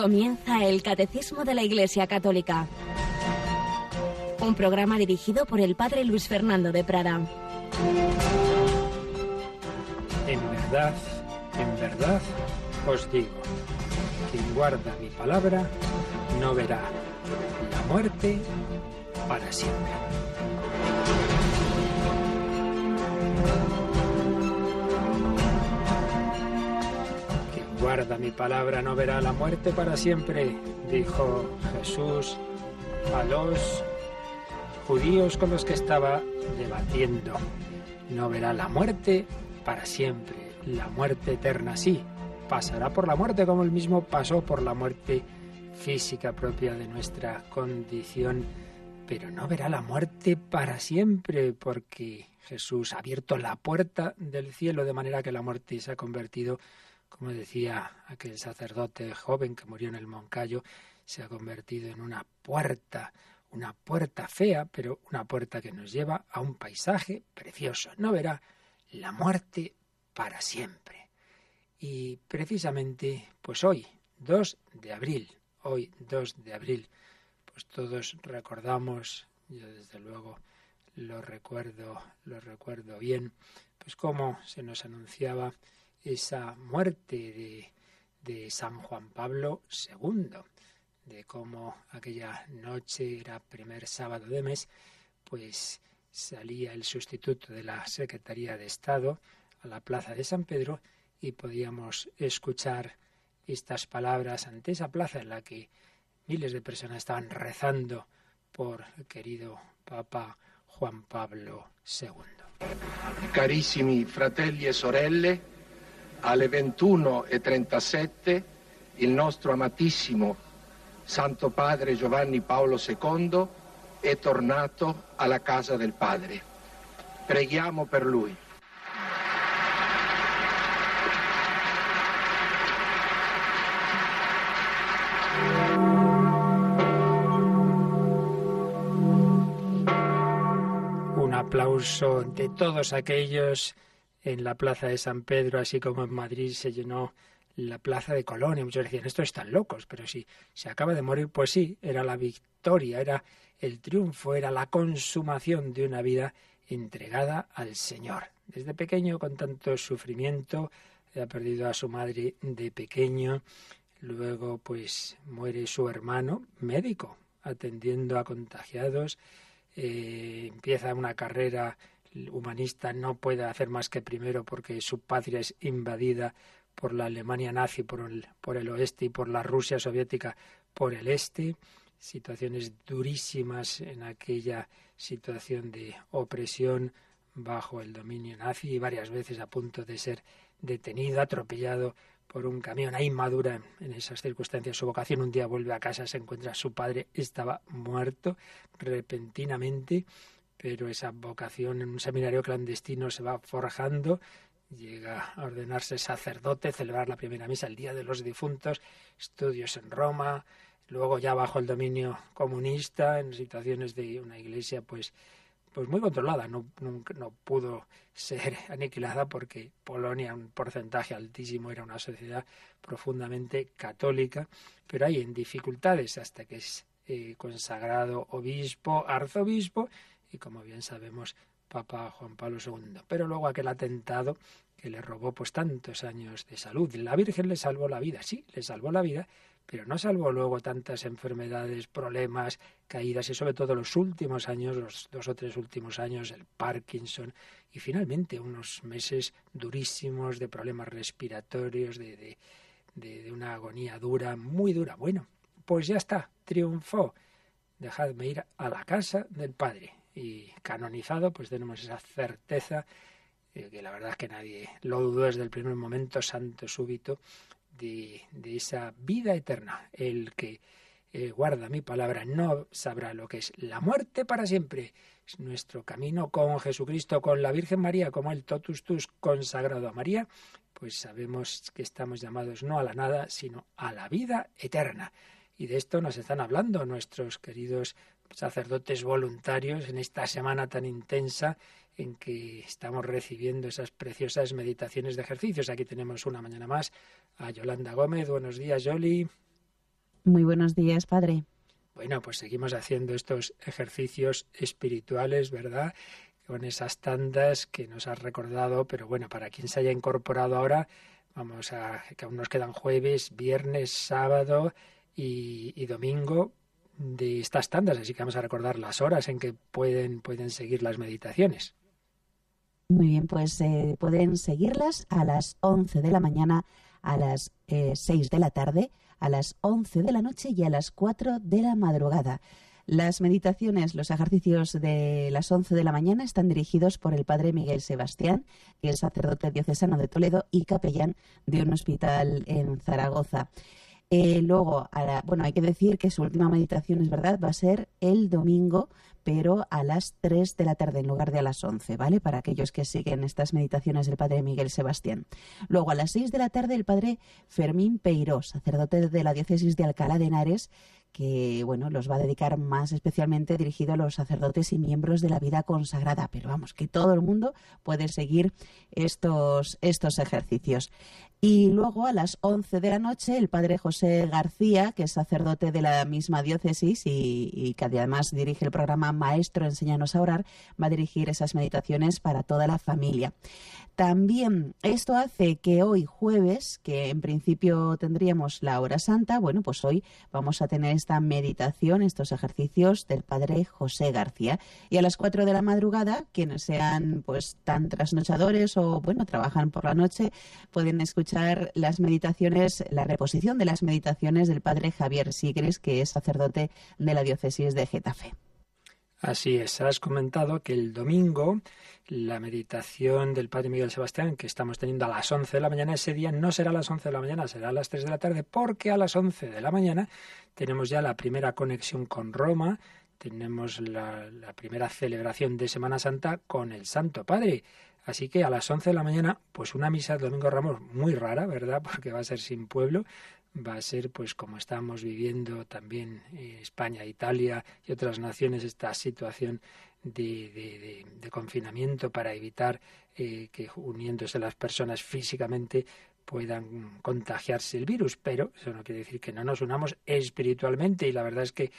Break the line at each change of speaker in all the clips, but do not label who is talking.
Comienza el Catecismo de la Iglesia Católica. Un programa dirigido por el Padre Luis Fernando de Prada.
En verdad, en verdad os digo, quien guarda mi palabra no verá la muerte para siempre. Guarda mi palabra no verá la muerte para siempre, dijo Jesús a los judíos con los que estaba debatiendo. No verá la muerte para siempre, la muerte eterna sí, pasará por la muerte como él mismo pasó por la muerte física propia de nuestra condición, pero no verá la muerte para siempre porque Jesús ha abierto la puerta del cielo de manera que la muerte se ha convertido como decía aquel sacerdote joven que murió en el Moncayo, se ha convertido en una puerta, una puerta fea, pero una puerta que nos lleva a un paisaje precioso. No verá la muerte para siempre. Y precisamente, pues hoy, 2 de abril, hoy 2 de abril, pues todos recordamos, yo desde luego lo recuerdo, lo recuerdo bien, pues cómo se nos anunciaba esa muerte de, San Juan Pablo II, de cómo aquella noche era primer sábado de mes, pues salía el sustituto de la Secretaría de Estado a la plaza de San Pedro y podíamos escuchar estas palabras ante esa plaza en la que miles de personas estaban rezando por el querido Papa Juan Pablo II.
Carissimi fratelli e sorelle, alle 21.37 il nostro amatissimo Santo Padre Giovanni Paolo II è tornato alla casa del Padre. Preghiamo per lui.
Un aplauso de todos aquellos en la plaza de San Pedro, así como en Madrid se llenó la plaza de Colón y muchos decían, estos están locos, pero si se acaba de morir, pues sí, era la victoria, era el triunfo, era la consumación de una vida entregada al Señor. Desde pequeño, con tanto sufrimiento, ha perdido a su madre de pequeño, luego pues muere su hermano, médico, atendiendo a contagiados, eh, empieza una carrera humanista no puede hacer más que primero porque su patria es invadida por la Alemania nazi por el, por el oeste y por la Rusia soviética por el este, situaciones durísimas en aquella situación de opresión bajo el dominio nazi y varias veces a punto de ser detenido, atropellado por un camión. Ahí madura en esas circunstancias su vocación. Un día vuelve a casa, se encuentra su padre, estaba muerto repentinamente pero esa vocación en un seminario clandestino se va forjando, llega a ordenarse sacerdote, celebrar la primera misa el Día de los Difuntos, estudios en Roma, luego ya bajo el dominio comunista, en situaciones de una iglesia pues pues muy controlada, no, no pudo ser aniquilada porque Polonia, un porcentaje altísimo, era una sociedad profundamente católica, pero hay en dificultades hasta que es eh, consagrado obispo, arzobispo, y como bien sabemos, Papa Juan Pablo II. Pero luego aquel atentado que le robó pues tantos años de salud. La Virgen le salvó la vida, sí, le salvó la vida, pero no salvó luego tantas enfermedades, problemas, caídas y sobre todo los últimos años, los dos o tres últimos años, el Parkinson y finalmente unos meses durísimos de problemas respiratorios, de, de, de una agonía dura, muy dura. Bueno, pues ya está, triunfó. Dejadme ir a la casa del Padre y canonizado, pues tenemos esa certeza, eh, que la verdad es que nadie lo dudó desde el primer momento, santo súbito, de, esa vida eterna. El que eh, guarda mi palabra no sabrá lo que es la muerte para siempre. Es nuestro camino con Jesucristo, con la Virgen María, como el totus tus consagrado a María, pues sabemos que estamos llamados no a la nada, sino a la vida eterna. Y de esto nos están hablando nuestros queridos sacerdotes voluntarios en esta semana tan intensa en que estamos recibiendo esas preciosas meditaciones de ejercicios. Aquí tenemos una mañana más a Yolanda Gómez. Buenos días, Yoli.
Muy buenos días, Padre.
Bueno, pues seguimos haciendo estos ejercicios espirituales, ¿verdad? Con esas tandas que nos has recordado, pero bueno, para quien se haya incorporado ahora, vamos a que aún nos quedan jueves, viernes, sábado y, y domingo de estas tandas, así que vamos a recordar las horas en que pueden, pueden seguir las meditaciones.
Muy bien, pues eh, pueden seguirlas a las 11 de la mañana, a las eh, 6 de la tarde, a las 11 de la noche y a las 4 de la madrugada. Las meditaciones, los ejercicios de las 11 de la mañana están dirigidos por el padre Miguel Sebastián, que es sacerdote diocesano de Toledo y capellán de un hospital en Zaragoza. Eh, luego, bueno, hay que decir que su última meditación, es verdad, va a ser el domingo pero a las 3 de la tarde en lugar de a las 11, ¿vale? Para aquellos que siguen estas meditaciones del padre Miguel Sebastián. Luego a las 6 de la tarde el padre Fermín Peiró, sacerdote de la diócesis de Alcalá de Henares, que bueno, los va a dedicar más especialmente dirigido a los sacerdotes y miembros de la vida consagrada, pero vamos, que todo el mundo puede seguir estos, estos ejercicios. Y luego a las 11 de la noche el padre José García, que es sacerdote de la misma diócesis y, y que además dirige el programa Maestro Enséñanos a Orar, va a dirigir esas meditaciones para toda la familia. También esto hace que hoy jueves, que en principio tendríamos la hora santa, bueno, pues hoy vamos a tener esta meditación, estos ejercicios del padre José García. Y a las 4 de la madrugada, quienes sean pues tan trasnochadores o bueno, trabajan por la noche, pueden escuchar las meditaciones, la reposición de las meditaciones del padre Javier Sigres, que es sacerdote de la diócesis de Getafe.
Así es, has comentado que el domingo la meditación del Padre Miguel Sebastián que estamos teniendo a las 11 de la mañana ese día no será a las 11 de la mañana, será a las 3 de la tarde porque a las 11 de la mañana tenemos ya la primera conexión con Roma, tenemos la, la primera celebración de Semana Santa con el Santo Padre. Así que a las 11 de la mañana, pues una misa de Domingo Ramos muy rara, ¿verdad? Porque va a ser sin pueblo, va a ser pues como estamos viviendo también eh, España, Italia y otras naciones esta situación de, de, confinamiento para evitar eh, que uniéndose las personas físicamente puedan contagiarse el virus, pero eso no quiere decir que no nos unamos espiritualmente y la verdad es que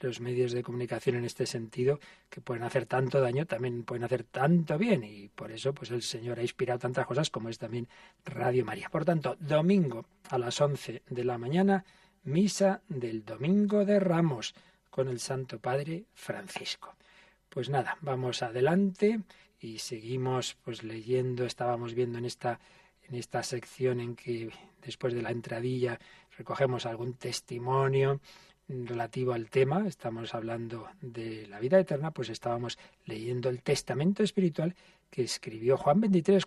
los medios de comunicación en este sentido que pueden hacer tanto daño también pueden hacer tanto bien y por eso pues el Señor ha inspirado tantas cosas como es también Radio María. Por tanto, domingo a las 11 de la mañana, misa del Domingo de Ramos con el Santo Padre Francisco. Pues nada, vamos adelante y seguimos pues leyendo, estábamos viendo en esta en esta sección en que después de la entradilla recogemos algún testimonio relativo al tema, estamos hablando de la vida eterna, pues estábamos leyendo el testamento espiritual que escribió Juan XXIII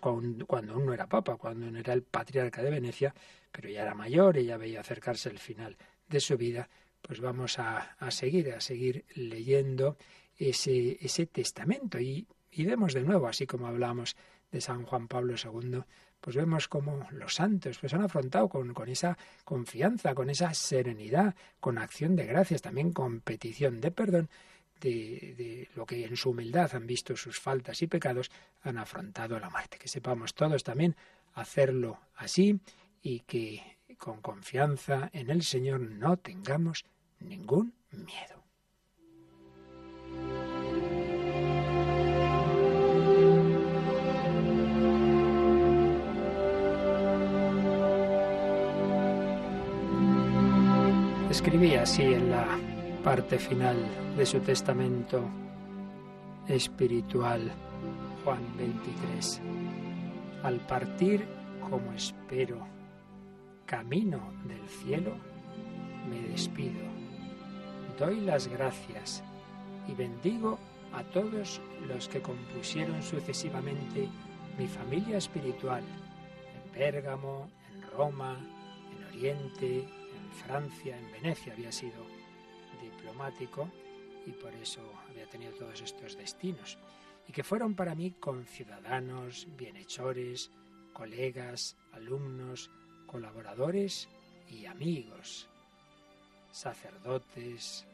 cuando, aún no era papa, cuando no era el patriarca de Venecia, pero ya era mayor y ya veía acercarse el final de su vida, pues vamos a, a seguir, a seguir leyendo ese, testamento y vemos de nuevo, así como hablamos de San Juan Pablo II, pues vemos como los santos pues han afrontado con, con, esa confianza, con esa serenidad, con acción de gracias, también con petición de perdón de, de, lo que en su humildad han visto sus faltas y pecados, han afrontado la muerte. Que sepamos todos también hacerlo así y que con confianza en el Señor no tengamos ningún miedo. Escribía así en la parte final de su testamento espiritual, Juan 23. Al partir, como espero, camino del cielo, me despido. Doy las gracias y bendigo a todos los que compusieron sucesivamente mi familia espiritual en Pérgamo, en Roma, en Oriente, Francia, en Venecia había sido diplomático y por eso había tenido todos estos destinos, y que fueron para mí conciudadanos, bienhechores, colegas, alumnos, colaboradores y amigos, sacerdotes,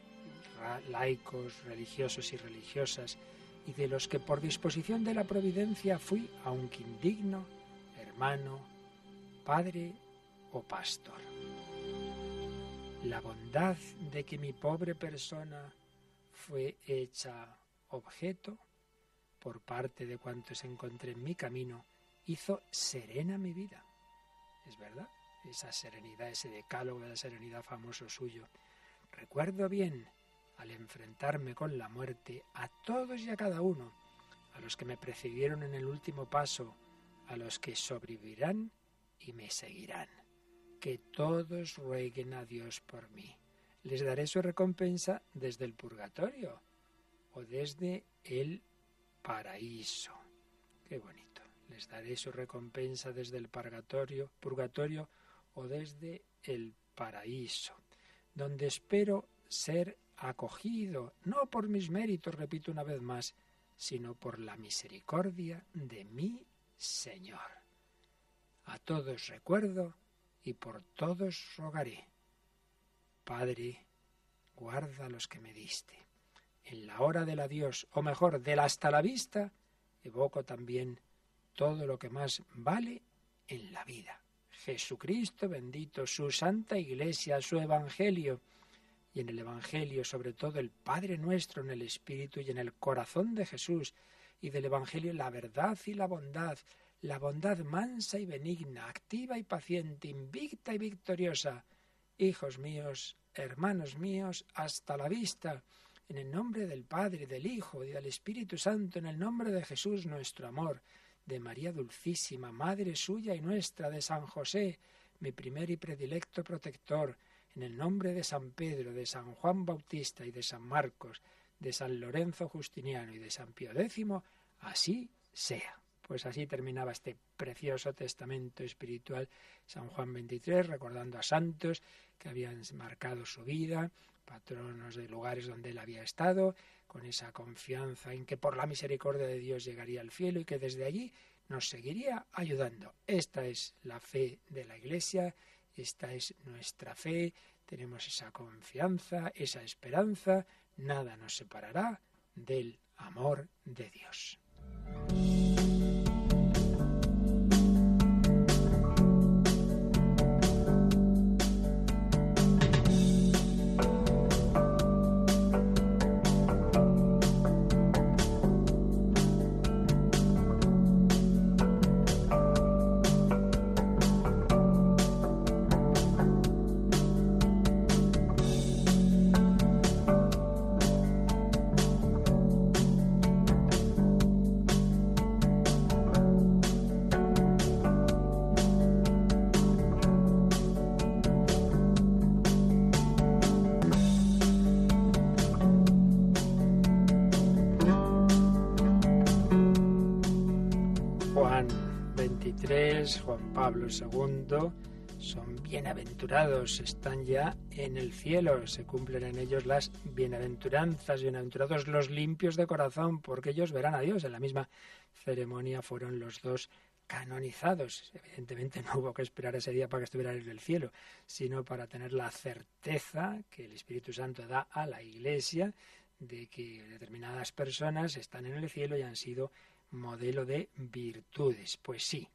laicos, religiosos y religiosas, y de los que por disposición de la providencia fui, aunque indigno, hermano, padre o pastor. La bondad de que mi pobre persona fue hecha objeto por parte de cuantos encontré en mi camino, hizo serena mi vida. Es verdad, esa serenidad, ese decálogo de la serenidad famoso suyo. Recuerdo bien, al enfrentarme con la muerte, a todos y a cada uno, a los que me precedieron en el último paso, a los que sobrevivirán y me seguirán. Que todos rueguen a Dios por mí. Les daré su recompensa desde el purgatorio o desde el paraíso. Qué bonito. Les daré su recompensa desde el purgatorio, o desde el paraíso, donde espero ser acogido, no por mis méritos, repito una vez más, sino por la misericordia de mi Señor. A todos recuerdo y por todos rogaré. Padre, guarda los que me diste. En la hora del adiós, o mejor, del hasta la vista, evoco también todo lo que más vale en la vida. Jesucristo bendito, su santa iglesia, su evangelio, y en el evangelio sobre todo el Padre nuestro en el Espíritu y en el corazón de Jesús, y del evangelio la verdad y la bondad, la bondad mansa y benigna, activa y paciente, invicta y victoriosa. Hijos míos, hermanos míos, hasta la vista. En el nombre del Padre, del Hijo y del Espíritu Santo, en el nombre de Jesús nuestro amor, de María Dulcísima, Madre suya y nuestra, de San José, mi primer y predilecto protector, en el nombre de San Pedro, de San Juan Bautista y de San Marcos, de San Lorenzo Justiniano y de San Pío X, así sea. Pues así terminaba este precioso testamento espiritual San Juan 23, recordando a santos que habían marcado su vida, patronos de lugares donde él había estado, con esa confianza en que por la misericordia de Dios llegaría al cielo y que desde allí nos seguiría ayudando. Esta es la fe de la Iglesia, esta es nuestra fe, tenemos esa confianza, esa esperanza, nada nos separará del amor de Dios. Juan Pablo II, son bienaventurados, están ya en el cielo, se cumplen en ellos las bienaventuranzas, bienaventurados los limpios de corazón, porque ellos verán a Dios. En la misma ceremonia fueron los dos canonizados. Evidentemente no hubo que esperar ese día para que estuvieran en el cielo, sino para tener la certeza que el Espíritu Santo da a la Iglesia de que determinadas personas están en el cielo y han sido modelo de virtudes. Pues sí,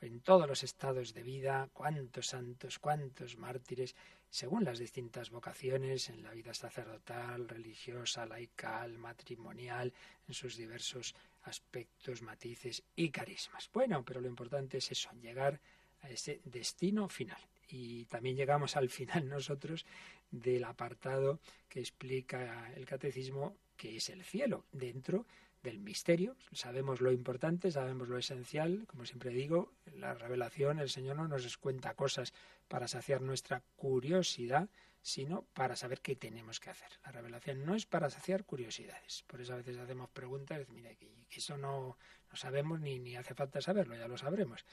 en todos los estados de vida, cuántos santos, cuántos mártires, según las distintas vocaciones, en la vida sacerdotal, religiosa, laical, matrimonial, en sus diversos aspectos, matices y carismas. Bueno, pero lo importante es eso, llegar a ese destino final. Y también llegamos al final nosotros del apartado que explica el catecismo que es el cielo, dentro del misterio. Sabemos lo importante, sabemos lo esencial. Como siempre digo, la revelación, el Señor no nos cuenta cosas para saciar nuestra curiosidad, sino para saber qué tenemos que hacer. La revelación no es para saciar curiosidades. Por eso a veces hacemos preguntas, mira, que eso no, no sabemos ni, ni hace falta saberlo, ya lo sabremos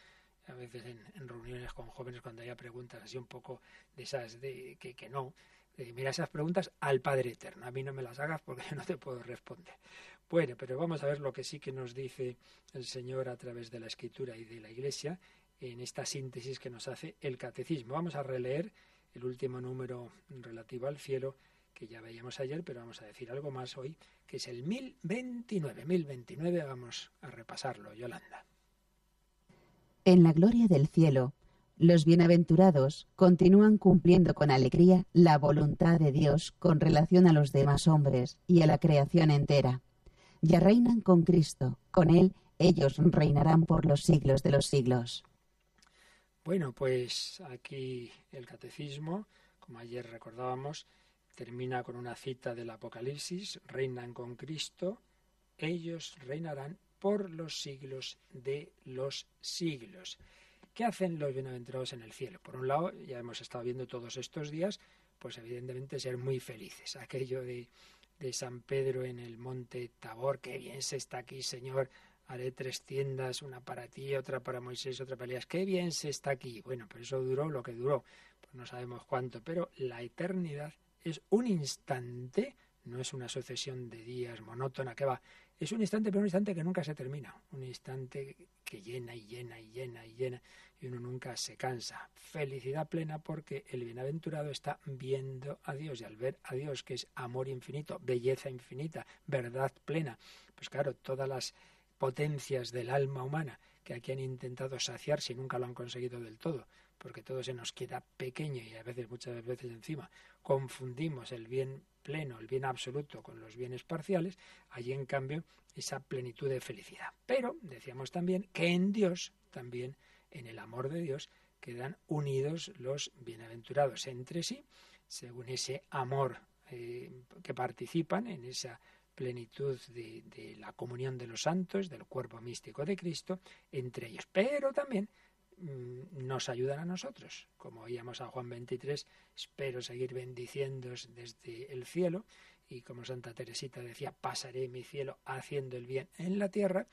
a veces en, reuniones con jóvenes cuando haya preguntas así un poco de esas de que, que no mira esas preguntas al Padre Eterno. A mí no me las hagas porque yo no te puedo responder. Bueno, pero vamos a ver lo que sí que nos dice el Señor a través de la Escritura y de la Iglesia en esta síntesis que nos hace el Catecismo. Vamos a releer el último número relativo al cielo que ya veíamos ayer, pero vamos a decir algo más hoy, que es el 1029. 1029, vamos a repasarlo, Yolanda.
En la gloria del cielo Los bienaventurados continúan cumpliendo con alegría la voluntad de Dios con relación a los demás hombres y a la creación entera. Ya reinan con Cristo, con Él ellos reinarán por los siglos de los siglos.
Bueno, pues aquí el catecismo, como ayer recordábamos, termina con una cita del Apocalipsis, reinan con Cristo, ellos reinarán por los siglos de los siglos. ¿Qué hacen los bienaventurados en el cielo? Por un lado, ya hemos estado viendo todos estos días, pues evidentemente ser muy felices. Aquello de, de San Pedro en el monte Tabor, qué bien se está aquí, Señor, haré tres tiendas, una para ti, otra para Moisés, otra para Elías. Qué bien se está aquí. Bueno, pero eso duró lo que duró, pues no sabemos cuánto, pero la eternidad es un instante, no es una sucesión de días monótona que va, es un instante, pero un instante que nunca se termina, un instante que llena y llena y llena y llena y uno nunca se cansa. Felicidad plena porque el bienaventurado está viendo a Dios y al ver a Dios que es amor infinito, belleza infinita, verdad plena, pues claro, todas las potencias del alma humana que aquí han intentado saciar si nunca lo han conseguido del todo, porque todo se nos queda pequeño y a veces, muchas veces encima, confundimos el bien pleno, el bien absoluto con los bienes parciales, allí en cambio esa plenitud de felicidad. Pero decíamos también que en Dios, también en el amor de Dios, quedan unidos los bienaventurados entre sí, según ese amor eh, que participan en esa plenitud de, la comunión de los santos, del cuerpo místico de Cristo, entre ellos. Pero también mm, nos ayudan a nosotros. Como oíamos a Juan 23, espero seguir bendiciéndos desde el cielo. Y como Santa Teresita decía, pasaré mi cielo haciendo el bien en la tierra.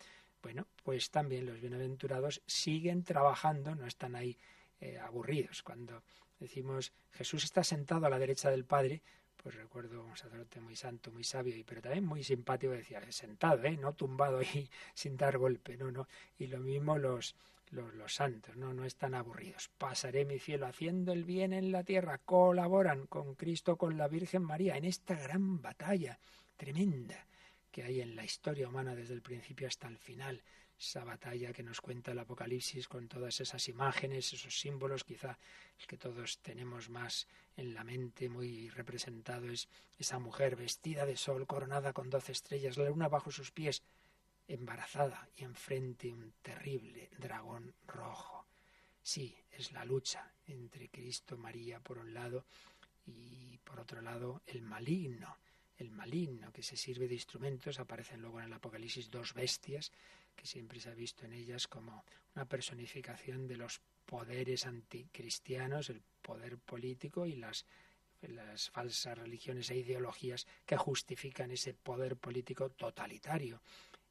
Bueno, pues también los bienaventurados siguen trabajando, no están ahí eh, aburridos. Cuando decimos Jesús está sentado a la derecha del Padre, pues recuerdo un sacerdote muy santo, muy sabio, y pero también muy simpático, decía, sentado, ¿eh? no tumbado ahí sin dar golpe, no, no. Y lo mismo los, los, los, santos, no, no están aburridos. Pasaré mi cielo haciendo el bien en la tierra, colaboran con Cristo, con la Virgen María, en esta gran batalla tremenda que hay en la historia humana desde el principio hasta el final esa batalla que nos cuenta el Apocalipsis con todas esas imágenes, esos símbolos, quizá el que todos tenemos más en la mente muy representado es esa mujer vestida de sol, coronada con doce estrellas, la luna bajo sus pies, embarazada y enfrente un terrible dragón rojo. Sí, es la lucha entre Cristo, María por un lado y por otro lado el maligno, el maligno que se sirve de instrumentos, aparecen luego en el Apocalipsis dos bestias que siempre se ha visto en ellas como una personificación de los poderes anticristianos, el poder político y las, las falsas religiones e ideologías que justifican ese poder político totalitario.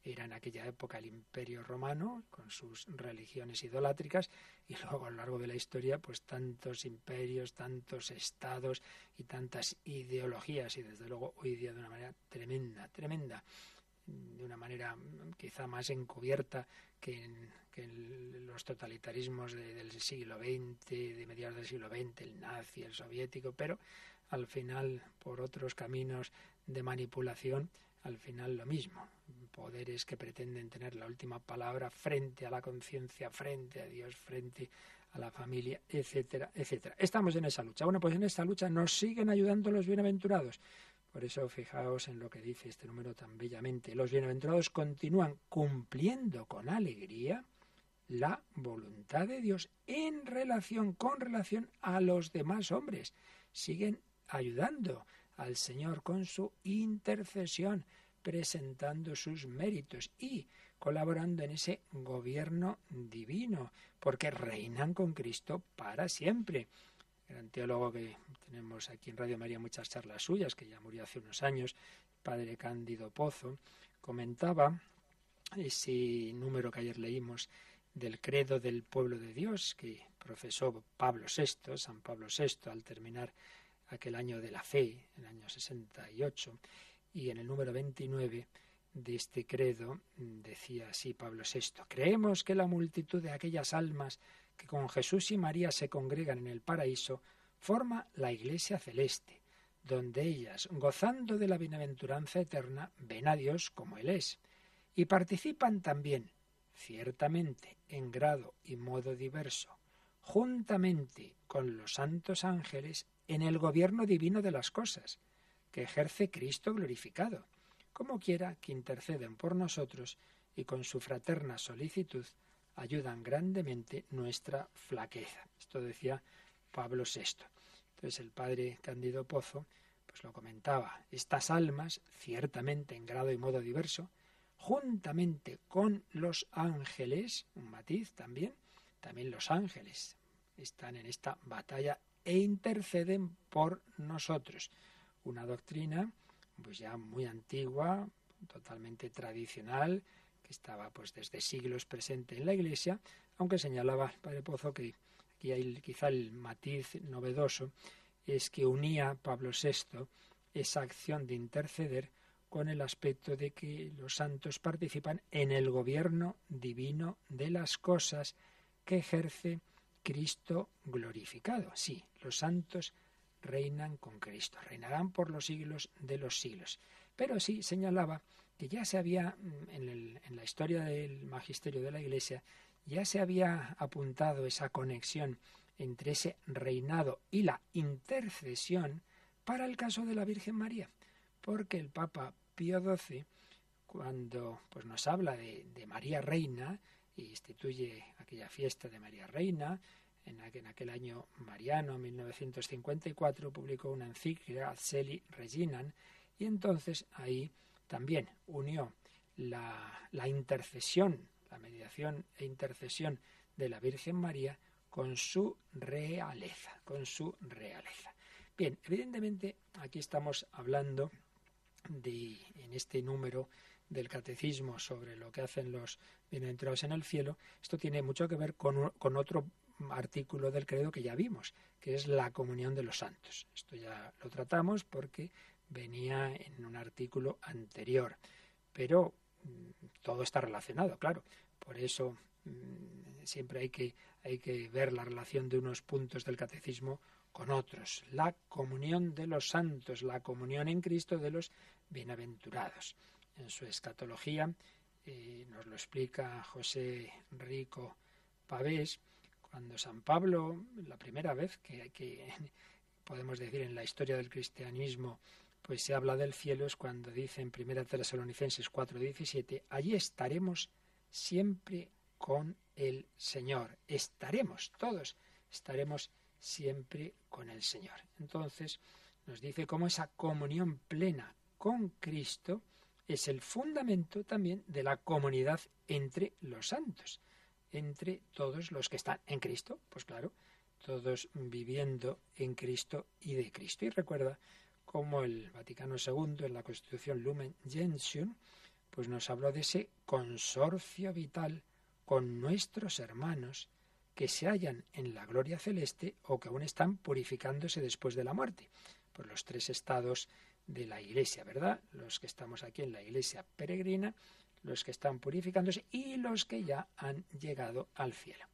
Era en aquella época el imperio romano con sus religiones idolátricas y luego a lo largo de la historia pues tantos imperios, tantos estados y tantas ideologías y desde luego hoy día de una manera tremenda, tremenda de una manera quizá más encubierta que en, los totalitarismos del siglo XX, de mediados del siglo XX, el nazi, el soviético, pero al final, por otros caminos de manipulación, al final lo mismo. Poderes que pretenden tener la última palabra frente a la conciencia, frente a Dios, frente a la familia, etcétera, etcétera. Estamos en esa lucha. Bueno, pues en esta lucha nos siguen ayudando los bienaventurados. Por eso fijaos en lo que dice este número tan bellamente. Los bienaventurados continúan cumpliendo con alegría la voluntad de Dios en relación con relación a los demás hombres. Siguen ayudando al Señor con su intercesión, presentando sus méritos y colaborando en ese gobierno divino, porque reinan con Cristo para siempre. Gran teólogo que tenemos aquí en Radio María muchas charlas suyas, que ya murió hace unos años, padre Cándido Pozo, comentaba ese número que ayer leímos del credo del pueblo de Dios que profesó Pablo VI, San Pablo VI, al terminar aquel año de la fe, el año 68, y en el número 29 de este credo decía así Pablo VI, creemos que la multitud de aquellas almas que con Jesús y María se congregan en el paraíso, forma la Iglesia celeste, donde ellas, gozando de la bienaventuranza eterna, ven a Dios como Él es, y participan también, ciertamente, en grado y modo diverso, juntamente con los santos ángeles en el gobierno divino de las cosas, que ejerce Cristo glorificado, como quiera que interceden por nosotros y con su fraterna solicitud ayudan grandemente nuestra flaqueza. Esto decía Pablo VI. Entonces el padre Cándido Pozo pues lo comentaba, estas almas, ciertamente en grado y modo diverso, juntamente con los ángeles, un matiz también, también los ángeles están en esta batalla e interceden por nosotros. Una doctrina pues ya muy antigua, totalmente tradicional, que estaba pues desde siglos presente en la Iglesia, aunque señalaba el Padre Pozo que aquí hay quizá el matiz novedoso es que unía Pablo VI esa acción de interceder con el aspecto de que los santos participan en el gobierno divino de las cosas que ejerce Cristo glorificado. Sí, los santos reinan con Cristo, reinarán por los siglos de los siglos. Pero sí señalaba que ya se había, mm, en, en la historia del magisterio de la Iglesia, ya se había apuntado esa conexión entre ese reinado y la intercesión para el caso de la Virgen María, porque el Papa Pío XII, cuando pues, nos habla de, María Reina, instituye aquella fiesta de María Reina, en aquel, año mariano, 1954, publicó una encíclica, Celi Reginan, y entonces ahí también unió la, la intercesión, la mediación e intercesión de la Virgen María con su realeza, con su realeza. Bien, evidentemente aquí estamos hablando de, en este número del catecismo sobre lo que hacen los bienaventurados en el cielo, esto tiene mucho que ver con, con otro artículo del credo que ya vimos, que es la comunión de los santos. Esto ya lo tratamos porque venía en un artículo anterior, pero mm, todo está relacionado, claro. Por eso Mm, siempre hay que, hay que ver la relación de unos puntos del catecismo con otros. La comunión de los santos, la comunión en Cristo de los bienaventurados. En su escatología eh, nos lo explica José Rico Pavés, cuando San Pablo, la primera vez que, podemos decir en la historia del cristianismo, pues se habla del cielo es cuando dice en 1 Tesalonicenses 4:17, allí estaremos siempre con el Señor. Estaremos todos, estaremos siempre con el Señor. Entonces nos dice cómo esa comunión plena con Cristo es el fundamento también de la comunidad entre los santos, entre todos los que están en Cristo, pues claro, todos viviendo en Cristo y de Cristo. Y recuerda cómo el Vaticano II en la Constitución Lumen Gentium pues nos habló de ese consorcio vital con nuestros hermanos que se hallan en la gloria celeste o que aún están purificándose después de la muerte. Por los tres estados de la iglesia, ¿verdad? Los que estamos aquí en la iglesia peregrina, los que están purificándose y los que ya han llegado al cielo.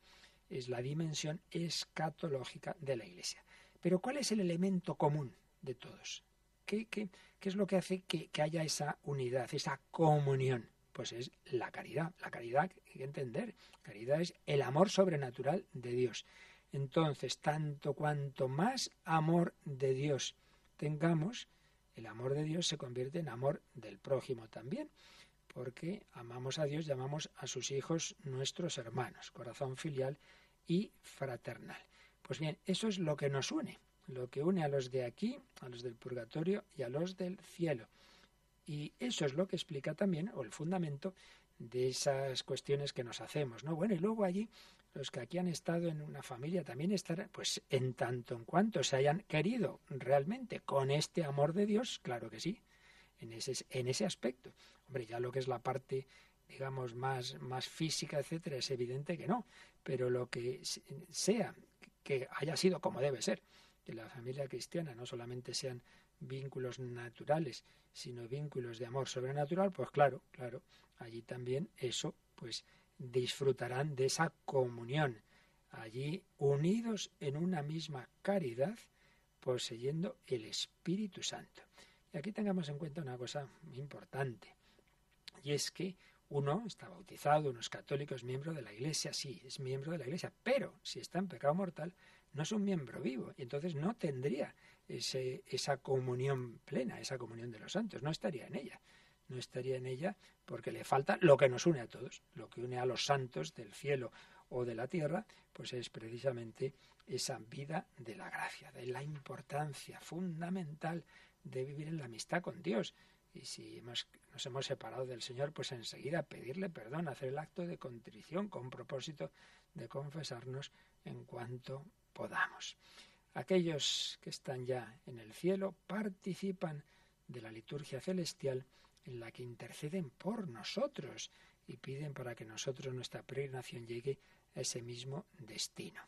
Es la dimensión escatológica de la iglesia. Pero ¿cuál es el elemento común de todos? ¿Qué, qué, qué es lo que hace que, que haya esa unidad, esa comunión? Pues es la caridad. La caridad hay que entender. Caridad es el amor sobrenatural de Dios. Entonces, tanto cuanto más amor de Dios tengamos, el amor de Dios se convierte en amor del prójimo también, porque amamos a Dios y amamos a sus hijos nuestros hermanos, corazón filial y fraternal. Pues bien, eso es lo que nos une, lo que une a los de aquí, a los del purgatorio y a los del cielo. Y eso es lo que explica también, o el fundamento de esas cuestiones que nos hacemos, ¿no? Bueno, y luego allí, los que aquí han estado en una familia también estarán, pues en tanto en cuanto se hayan querido realmente con este amor de Dios, claro que sí, en ese, en ese aspecto. Hombre, ya lo que es la parte digamos, más, más física, etcétera, es evidente que no, pero lo que sea, que haya sido como debe ser, que la familia cristiana no solamente sean vínculos naturales, sino vínculos de amor sobrenatural, pues claro, claro, allí también eso, pues disfrutarán de esa comunión, allí unidos en una misma caridad, poseyendo el Espíritu Santo. Y aquí tengamos en cuenta una cosa importante, y es que Uno está bautizado, uno es católico, es miembro de la Iglesia, sí, es miembro de la Iglesia, pero si está en pecado mortal, no es un miembro vivo y entonces no tendría ese, esa comunión plena, esa comunión de los santos, no estaría en ella. No estaría en ella porque le falta lo que nos une a todos, lo que une a los santos del cielo o de la tierra, pues es precisamente esa vida de la gracia, de la importancia fundamental de vivir en la amistad con Dios. Y si nos hemos separado del Señor, pues enseguida pedirle perdón, hacer el acto de contrición con propósito de confesarnos en cuanto podamos. Aquellos que están ya en el cielo participan de la liturgia celestial en la que interceden por nosotros y piden para que nosotros, nuestra peregrinación, llegue a ese mismo destino.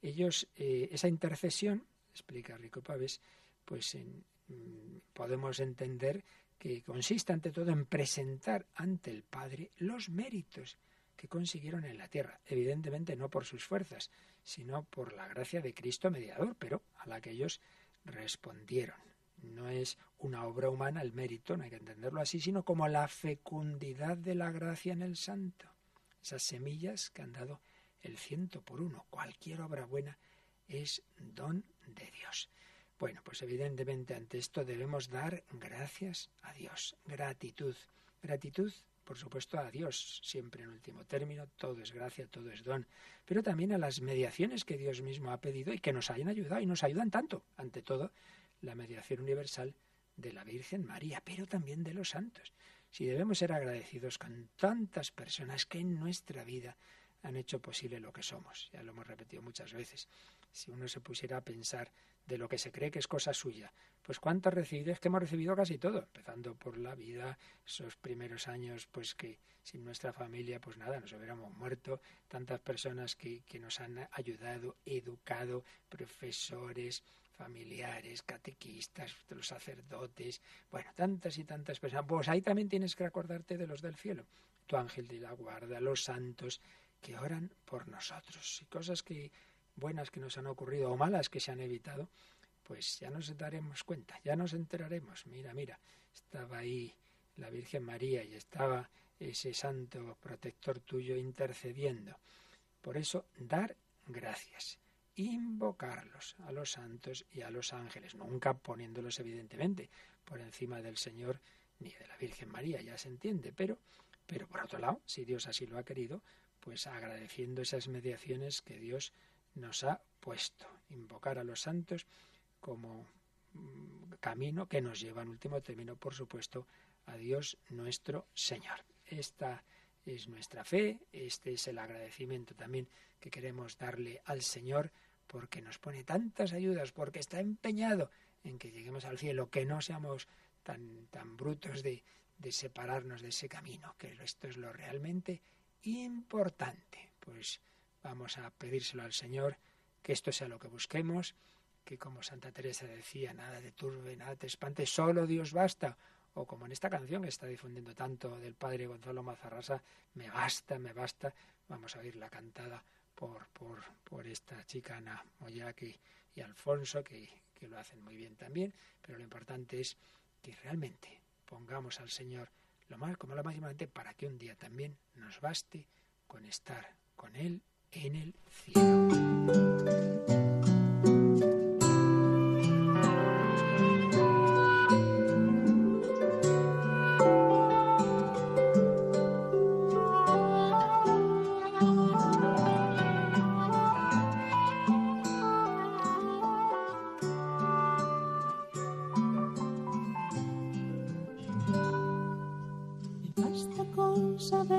Ellos, eh, esa intercesión, explica Rico Paves, pues mm, podemos entender que consiste ante todo en presentar ante el Padre los méritos que consiguieron en la tierra, evidentemente no por sus fuerzas, sino por la gracia de Cristo mediador, pero a la que ellos respondieron. No es una obra humana el mérito, no hay que entenderlo así, sino como la fecundidad de la gracia en el santo. Esas semillas que han dado el ciento por uno. Cualquier obra buena es don de Dios. Bueno, pues evidentemente ante esto debemos dar gracias a Dios, gratitud. Gratitud por supuesto, a Dios, siempre en último término, todo es gracia, todo es don, pero también a las mediaciones que Dios mismo ha pedido y que nos hayan ayudado y nos ayudan tanto, ante todo, la mediación universal de la Virgen María, pero también de los santos. Si debemos ser agradecidos con tantas personas que en nuestra vida han hecho posible lo que somos. Ya lo hemos repetido muchas veces. Si uno se pusiera a pensar de lo que se cree que es cosa suya, pues cuánto es que hemos recibido casi todo, empezando por la vida, esos primeros años, pues que sin nuestra familia, pues nada, nos hubiéramos muerto, tantas personas que, que nos han ayudado, educado, profesores, familiares, catequistas, los sacerdotes, bueno, tantas y tantas personas. Pues ahí también tienes que acordarte de los del cielo, tu ángel de la guarda, los santos, que oran por nosotros. Y cosas que buenas que nos han ocurrido o malas que se han evitado, pues ya nos daremos cuenta, ya nos enteraremos. Mira, mira, estaba ahí la Virgen María y estaba ese santo protector tuyo intercediendo. Por eso, dar gracias, invocarlos a los santos y a los ángeles, nunca poniéndolos evidentemente por encima del Señor ni de la Virgen María, ya se entiende, pero, pero por otro lado, si Dios así lo ha querido, pues agradeciendo esas mediaciones que Dios nos ha puesto. Invocar a los santos como mm, camino que nos lleva en último término, por supuesto, a Dios nuestro Señor. Esta es nuestra fe, este es el agradecimiento también que queremos darle al Señor porque nos pone tantas ayudas, porque está empeñado en que lleguemos al cielo, que no seamos tan, tan brutos de, de separarnos de ese camino, que esto es lo realmente importante. Pues vamos a pedírselo al Señor, que esto sea lo que busquemos, que como Santa Teresa decía, nada de turbe, nada te espante, solo Dios basta. O como en esta canción que está difundiendo tanto del padre Gonzalo Mazarrasa, me basta, me basta. Vamos a oírla cantada por, por, por esta chica Ana Moyaki y Alfonso, que, que lo hacen muy bien también. Pero lo importante es que realmente pongamos al Señor lo más como lo más importante para que un día también nos baste con estar con Él en el cielo.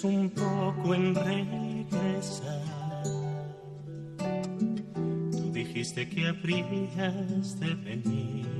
no nos cansemos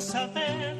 saber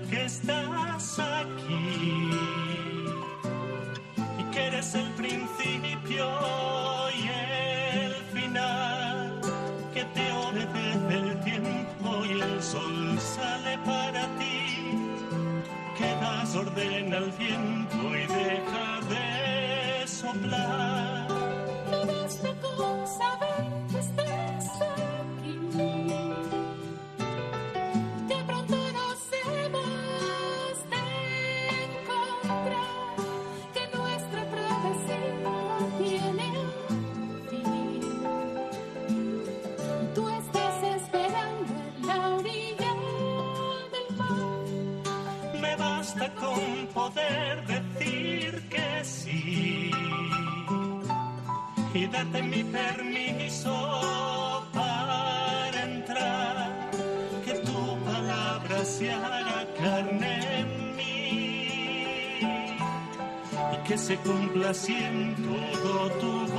se
cumpla en todo tu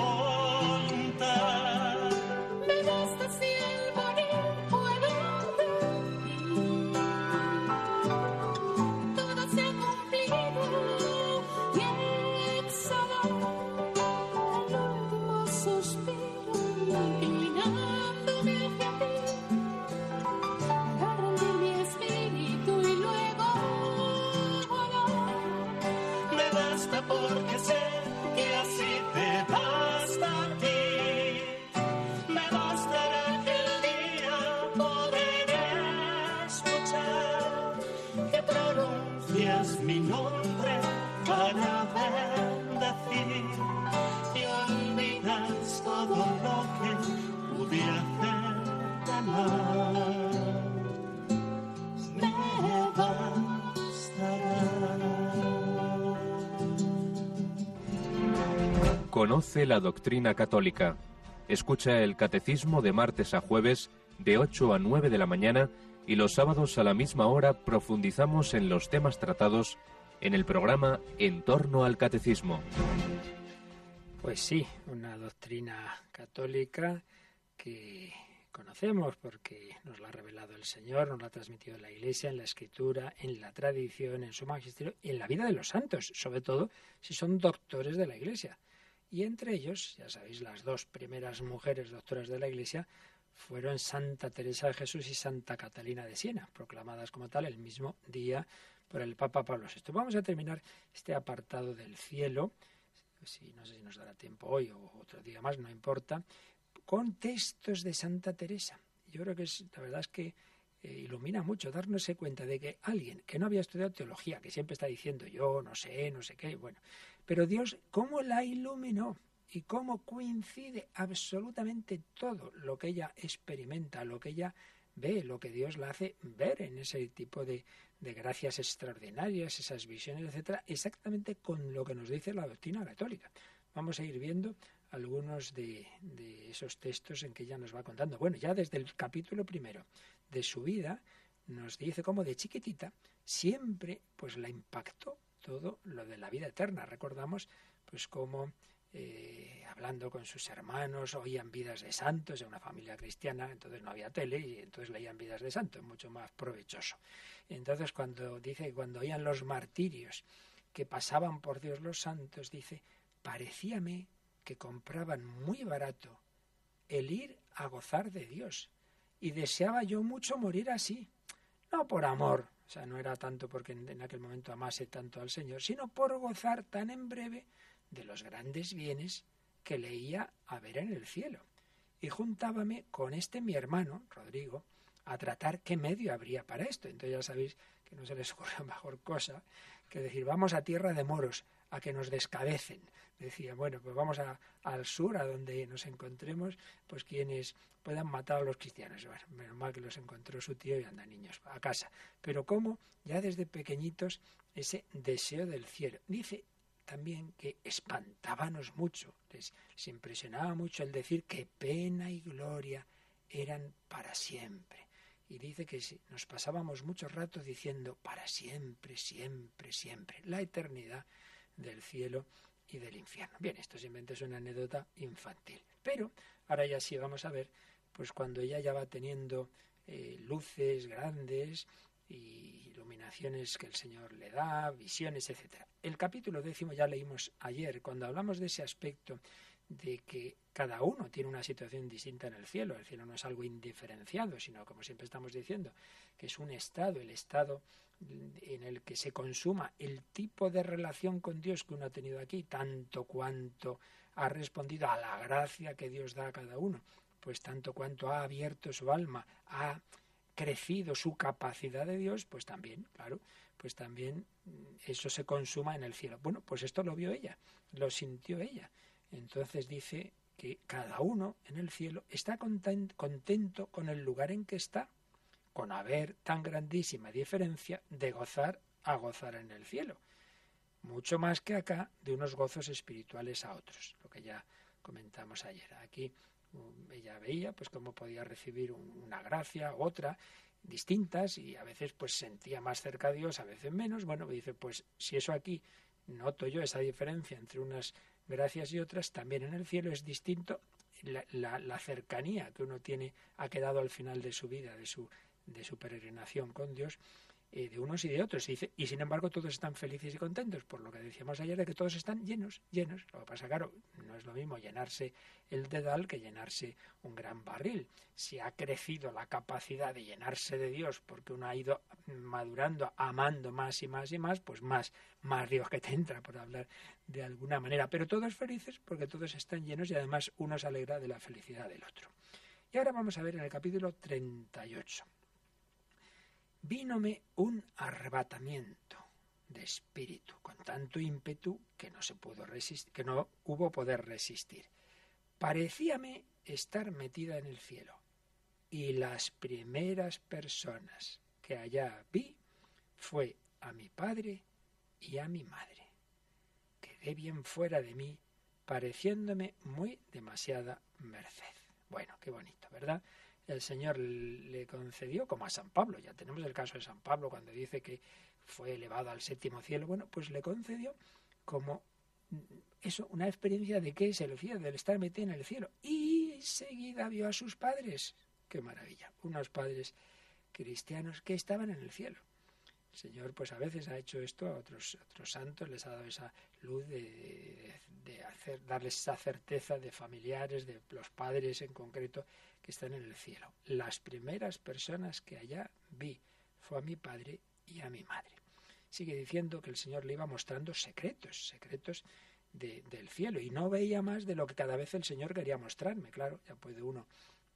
Conoce la doctrina católica. Escucha el catecismo de martes a jueves de 8 a 9 de la mañana y los sábados a la misma hora profundizamos en los temas tratados en el programa En torno al catecismo.
Pues sí, una doctrina católica que conocemos porque nos la ha revelado el Señor, nos la ha transmitido la Iglesia, en la Escritura, en la tradición, en su magisterio y en la vida de los santos, sobre todo si son doctores de la Iglesia. Y entre ellos, ya sabéis, las dos primeras mujeres doctoras de la Iglesia fueron Santa Teresa de Jesús y Santa Catalina de Siena, proclamadas como tal el mismo día por el Papa Pablo VI. Vamos a terminar este apartado del cielo, si no sé si nos dará tiempo hoy o otro día más, no importa, con textos de Santa Teresa. Yo creo que es, la verdad es que eh, ilumina mucho darnos cuenta de que alguien que no había estudiado teología, que siempre está diciendo yo no sé, no sé qué, bueno, pero Dios, ¿cómo la iluminó? Y cómo coincide absolutamente todo lo que ella experimenta, lo que ella ve, lo que Dios la hace ver en ese tipo de, de gracias extraordinarias, esas visiones, etcétera, exactamente con lo que nos dice la doctrina católica. Vamos a ir viendo algunos de, de, esos textos en que ella nos va contando. Bueno, ya desde el capítulo primero de su vida nos dice cómo de chiquitita siempre pues la impactó todo lo de la vida eterna. Recordamos pues cómo eh, hablando con sus hermanos, oían vidas de santos en una familia cristiana, entonces no había tele y entonces leían vidas de santos, mucho más provechoso. Entonces cuando dice cuando oían los martirios que pasaban por Dios los santos, dice, parecíame que compraban muy barato el ir a gozar de Dios y deseaba yo mucho morir así, no por amor, o sea, no era tanto porque en aquel momento amase tanto al Señor, sino por gozar tan en breve de los grandes bienes que leía a ver en el cielo. Y juntábame con este mi hermano, Rodrigo, a tratar qué medio habría para esto. Entonces ya sabéis que no se les ocurre mejor cosa que decir, vamos a tierra de moros, a que nos descabecen. Decía, bueno, pues vamos al sur, a donde nos encontremos, pues quienes puedan matar a los cristianos. Menos mal que los encontró su tío y anda niños a casa. Pero cómo, ya desde pequeñitos, ese deseo del cielo. Dice también que espantábamos mucho, les, impresionaba mucho el decir que pena y gloria eran para siempre. Y dice que nos pasábamos mucho rato diciendo para siempre, siempre, siempre, la eternidad del cielo y del infierno. Bien, esto simplemente es una anécdota infantil. Pero ahora ya sí vamos a ver, pues cuando ella ya va teniendo eh, luces grandes y iluminaciones que el Señor le da, visiones, etcétera. El capítulo décimo ya leímos ayer, cuando hablamos de ese aspecto de que cada uno tiene una situación distinta en el cielo. El cielo no es algo indiferenciado, sino, como siempre estamos diciendo, que es un estado, el estado en el que se consuma el tipo de relación con Dios que uno ha tenido aquí, tanto cuanto ha respondido a la gracia que Dios da a cada uno, pues tanto cuanto ha abierto su alma, ha crecido su capacidad de Dios, pues también, claro, pues también eso se consuma en el cielo. Bueno, pues esto lo vio ella, lo sintió ella. Entonces dice que cada uno en el cielo está contento con el lugar en que está, con haber tan grandísima diferencia de gozar a gozar en el cielo. Mucho más que acá de unos gozos espirituales a otros, lo que ya comentamos ayer. Aquí ella veía pues cómo podía recibir una gracia, otra, distintas, y a veces pues sentía más cerca a Dios, a veces menos. Bueno, dice, pues si eso aquí noto yo esa diferencia entre unas gracias y otras, también en el cielo es distinto la, la, cercanía. Que uno tiene, ha quedado al final de su vida, de su, de su peregrinación con Dios, eh, de unos y de otros. Y, dice, y sin embargo todos están felices y contentos, por lo que decíamos ayer de que todos están llenos, llenos. Lo que pasa, claro, no es lo mismo llenarse el dedal que llenarse un gran barril. Si ha crecido la capacidad de llenarse de Dios porque uno ha ido madurando, amando más y más y más, pues más, más Dios que te entra, por hablar de alguna manera. Pero todos felices porque todos están llenos y además uno se alegra de la felicidad del otro. Y ahora vamos a ver en el capítulo 38 vínome un arrebatamiento de espíritu con tanto ímpetu que no se pudo resistir, que no hubo poder resistir. Parecíame estar metida en el cielo y las primeras personas que allá vi fue a mi padre y a mi madre. Quedé bien fuera de mí, pareciéndome muy demasiada merced. Bueno, qué bonito, ¿verdad? El Señor le concedió, como a San Pablo, ya tenemos el caso de San Pablo cuando dice que fue elevado al séptimo cielo, bueno, pues le concedió como eso, una experiencia de que es el cielo, del estar metido en el cielo. Y seguida vio a sus padres, qué maravilla, unos padres cristianos que estaban en el cielo. El Señor, pues a veces ha hecho esto a otros, santos, les ha dado esa luz de, de, hacer, darles esa certeza de familiares, de los padres en concreto, que están en el cielo. Las primeras personas que allá vi fue a mi padre y a mi madre. Sigue diciendo que el Señor le iba mostrando secretos, secretos del cielo, y no veía más de lo que cada vez el Señor quería mostrarme. Claro, ya puede uno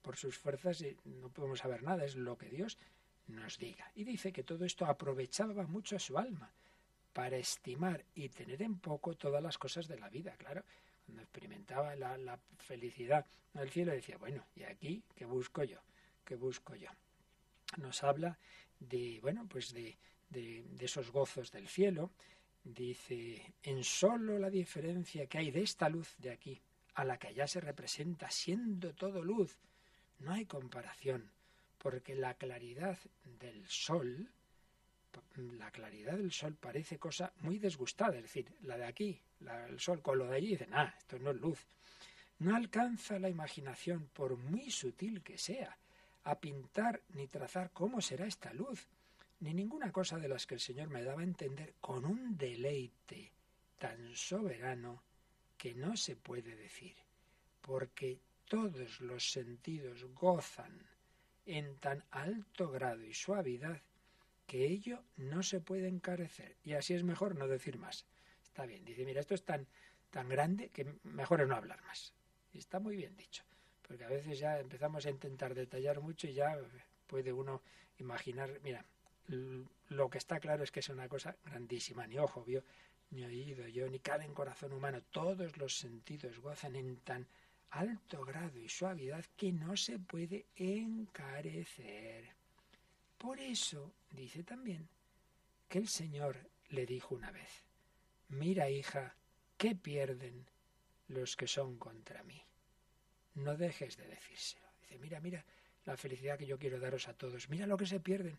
por sus fuerzas y no podemos saber nada, es lo que Dios nos diga. Y dice que todo esto aprovechaba mucho a su alma para estimar y tener en poco todas las cosas de la vida, claro. Cuando experimentaba la, felicidad del cielo decía, bueno, ¿y aquí qué busco yo? ¿Qué busco yo? Nos habla de, bueno, pues de, de, de esos gozos del cielo. Dice, en solo la diferencia que hay de esta luz de aquí a la que allá se representa, siendo todo luz, no hay comparación porque la claridad del sol la claridad del sol parece cosa muy desgustada, es decir, la de aquí, la, el sol con lo de allí, dicen, ah, esto no es luz. No alcanza la imaginación, por muy sutil que sea, a pintar ni trazar cómo será esta luz, ni ninguna cosa de las que el Señor me daba a entender con un deleite tan soberano que no se puede decir, porque todos los sentidos gozan en tan alto grado y suavidad que ello no se puede encarecer. Y así es mejor no decir más. Está bien, dice, mira, esto es tan, tan grande que mejor es no hablar más. Está muy bien dicho, porque a veces ya empezamos a intentar detallar mucho y ya puede uno imaginar, mira, lo que está claro es que es una cosa grandísima, ni ojo vio, ni oído yo, ni cabe en corazón humano, todos los sentidos gozan en tan alto grado y suavidad que no se puede encarecer. Por eso dice también que el Señor le dijo una vez, mira hija, ¿qué pierden los que son contra mí? No dejes de decírselo. Dice, mira, mira la felicidad que yo quiero daros a todos, mira lo que se pierden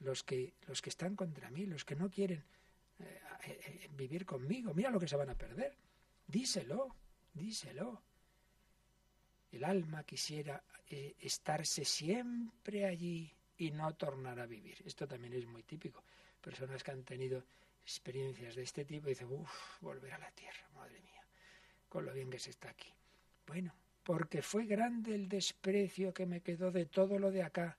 los que, los que están contra mí, los que no quieren eh, eh, eh, vivir conmigo, mira lo que se van a perder. Díselo, díselo. El alma quisiera estarse siempre allí, y no tornar a vivir. Esto también es muy típico. Personas que han tenido experiencias de este tipo dicen, uff, volver a la tierra, madre mía, con lo bien que se está aquí. Bueno, porque fue grande el desprecio que me quedó de todo lo de acá.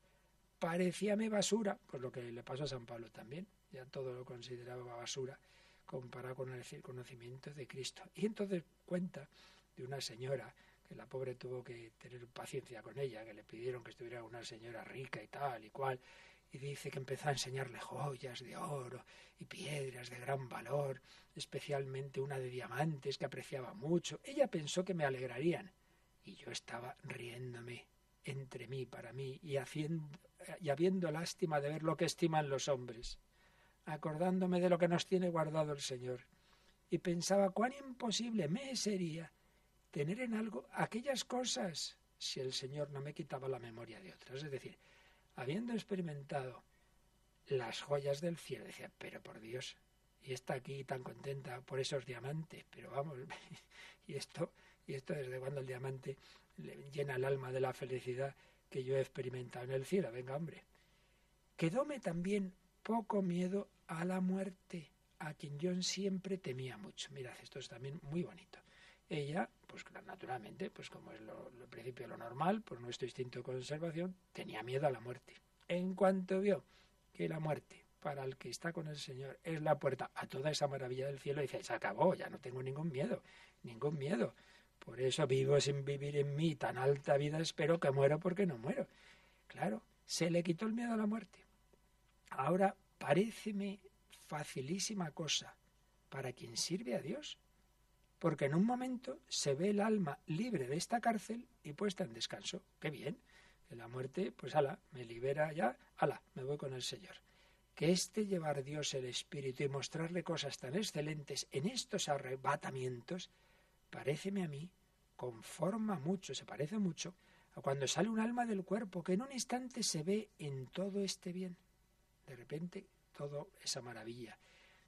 Parecíame basura, pues lo que le pasó a San Pablo también, ya todo lo consideraba basura comparado con el conocimiento de Cristo. Y entonces cuenta de una señora que la pobre tuvo que tener paciencia con ella, que le pidieron que estuviera una señora rica y tal y cual, y dice que empezó a enseñarle joyas de oro y piedras de gran valor, especialmente una de diamantes que apreciaba mucho. Ella pensó que me alegrarían, y yo estaba riéndome entre mí para mí y, haciendo, y habiendo lástima de ver lo que estiman los hombres, acordándome de lo que nos tiene guardado el Señor, y pensaba cuán imposible me sería tener en algo aquellas cosas si el Señor no me quitaba la memoria de otras. Es decir, habiendo experimentado las joyas del cielo, decía, pero por Dios, y está aquí tan contenta por esos diamantes, pero vamos, y esto, y esto desde cuando el diamante le llena el alma de la felicidad que yo he experimentado en el cielo, venga hombre. Quedóme también poco miedo a la muerte, a quien yo siempre temía mucho. Mirad, esto es también muy bonito. Ella, pues naturalmente, pues como es lo, principio lo normal, por nuestro instinto de conservación, tenía miedo a la muerte. En cuanto vio que la muerte para el que está con el Señor es la puerta a toda esa maravilla del cielo, dice, se acabó, ya no tengo ningún miedo, ningún miedo. Por eso vivo sin vivir en mí tan alta vida, espero que muero porque no muero. Claro, se le quitó el miedo a la muerte. Ahora paréceme facilísima cosa para quien sirve a Dios porque en un momento se ve el alma libre de esta cárcel y puesta en descanso. ¡Qué bien! Que la muerte, pues ala, me libera ya, ala, me voy con el Señor. Que este llevar Dios el Espíritu y mostrarle cosas tan excelentes en estos arrebatamientos, paréceme a mí, conforma mucho, se parece mucho a cuando sale un alma del cuerpo, que en un instante se ve en todo este bien. De repente, todo esa maravilla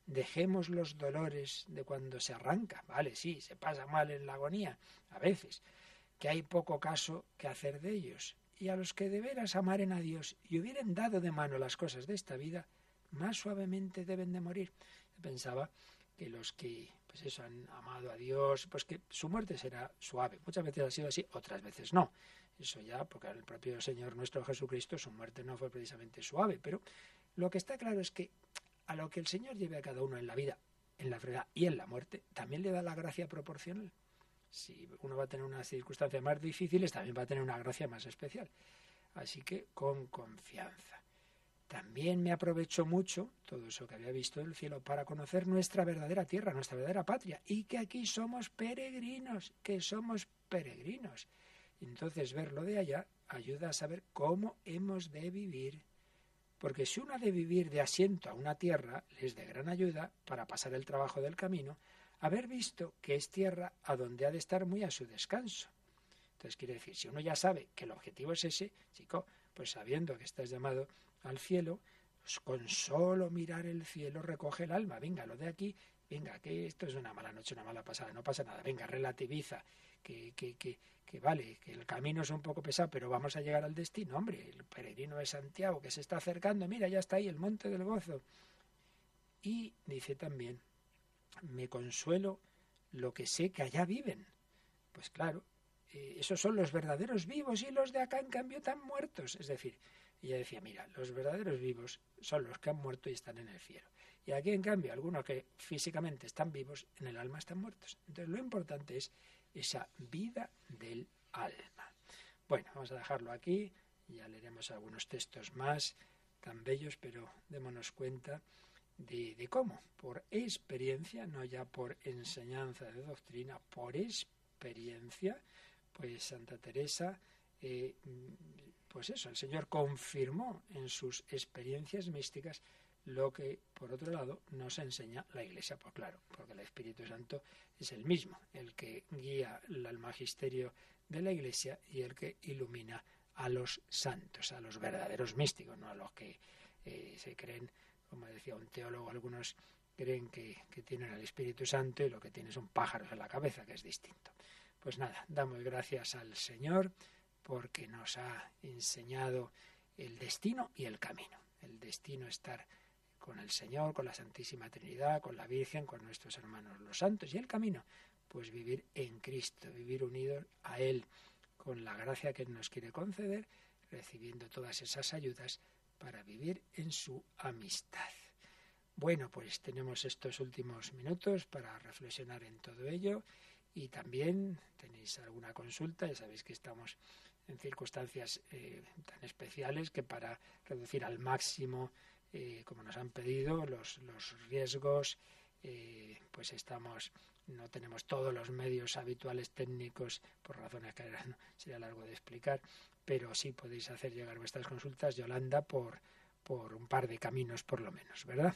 dejemos los dolores de cuando se arranca. Vale, sí, se pasa mal en la agonía, a veces, que hay poco caso que hacer de ellos. Y a los que de veras amaren a Dios y hubieran dado de mano las cosas de esta vida, más suavemente deben de morir. Pensaba que los que pues eso han amado a Dios, pues que su muerte será suave. Muchas veces ha sido así, otras veces no. Eso ya, porque el propio Señor nuestro Jesucristo, su muerte no fue precisamente suave, pero lo que está claro es que a lo que el Señor lleve a cada uno en la vida, en la enfermedad y en la muerte, también le da la gracia proporcional. Si uno va a tener unas circunstancias más difíciles, también va a tener una gracia más especial. Así que con confianza. También me aprovecho mucho todo eso que había visto del cielo para conocer nuestra verdadera tierra, nuestra verdadera patria, y que aquí somos peregrinos, que somos peregrinos. Entonces verlo de allá ayuda a saber cómo hemos de vivir porque si uno ha de vivir de asiento a una tierra, les de gran ayuda para pasar el trabajo del camino, haber visto que es tierra a donde ha de estar muy a su descanso. Entonces quiere decir, si uno ya sabe que el objetivo es ese, chico, pues sabiendo que estás llamado al cielo, Pues con solo mirar el cielo recoge el alma. Venga, lo de aquí, venga, que esto es una mala noche, una mala pasada, no pasa nada. Venga, relativiza, que, que, que, que vale, que el camino es un poco pesado, pero vamos a llegar al destino. Hombre, el peregrino de Santiago que se está acercando, mira, ya está ahí el monte del gozo. Y dice también, me consuelo lo que sé que allá viven. Pues claro, eh, esos son los verdaderos vivos y los de acá en cambio están muertos. Es decir, ella decía, mira, los verdaderos vivos son los que han muerto y están en el cielo. Y aquí en cambio, algunos que físicamente están vivos, en el alma están muertos. Entonces lo importante es esa vida del alma. Bueno, vamos a dejarlo aquí, ya leeremos algunos textos más tan bellos, pero démonos cuenta de, cómo, por experiencia, no ya por enseñanza de doctrina, por experiencia, pues Santa Teresa, eh, pues eso, el Señor confirmó en sus experiencias místicas lo que, por otro lado, nos enseña la Iglesia, pues claro, porque el Espíritu Santo es el mismo, el que guía el magisterio de la Iglesia y el que ilumina a los santos, a los verdaderos místicos, no a los que eh, se creen, como decía un teólogo, algunos creen que, tienen el Espíritu Santo y lo que tienen son pájaros en la cabeza, que es distinto. Pues nada, damos gracias al Señor porque nos ha enseñado el destino y el camino. El destino estar con el Señor, con la Santísima Trinidad, con la Virgen, con nuestros hermanos los santos. Y el camino, pues vivir en Cristo, vivir unidos a Él, con la gracia que nos quiere conceder, recibiendo todas esas ayudas para vivir en su amistad. Bueno, pues tenemos estos últimos minutos para reflexionar en todo ello y también tenéis alguna consulta, ya sabéis que estamos en circunstancias eh, tan especiales que para reducir al máximo eh, como nos han pedido, los, los riesgos, eh, pues estamos, no tenemos todos los medios habituales técnicos, por razones que no, sería largo de explicar, pero sí podéis hacer llegar vuestras consultas, Yolanda, por, por un par de caminos por lo menos, ¿verdad?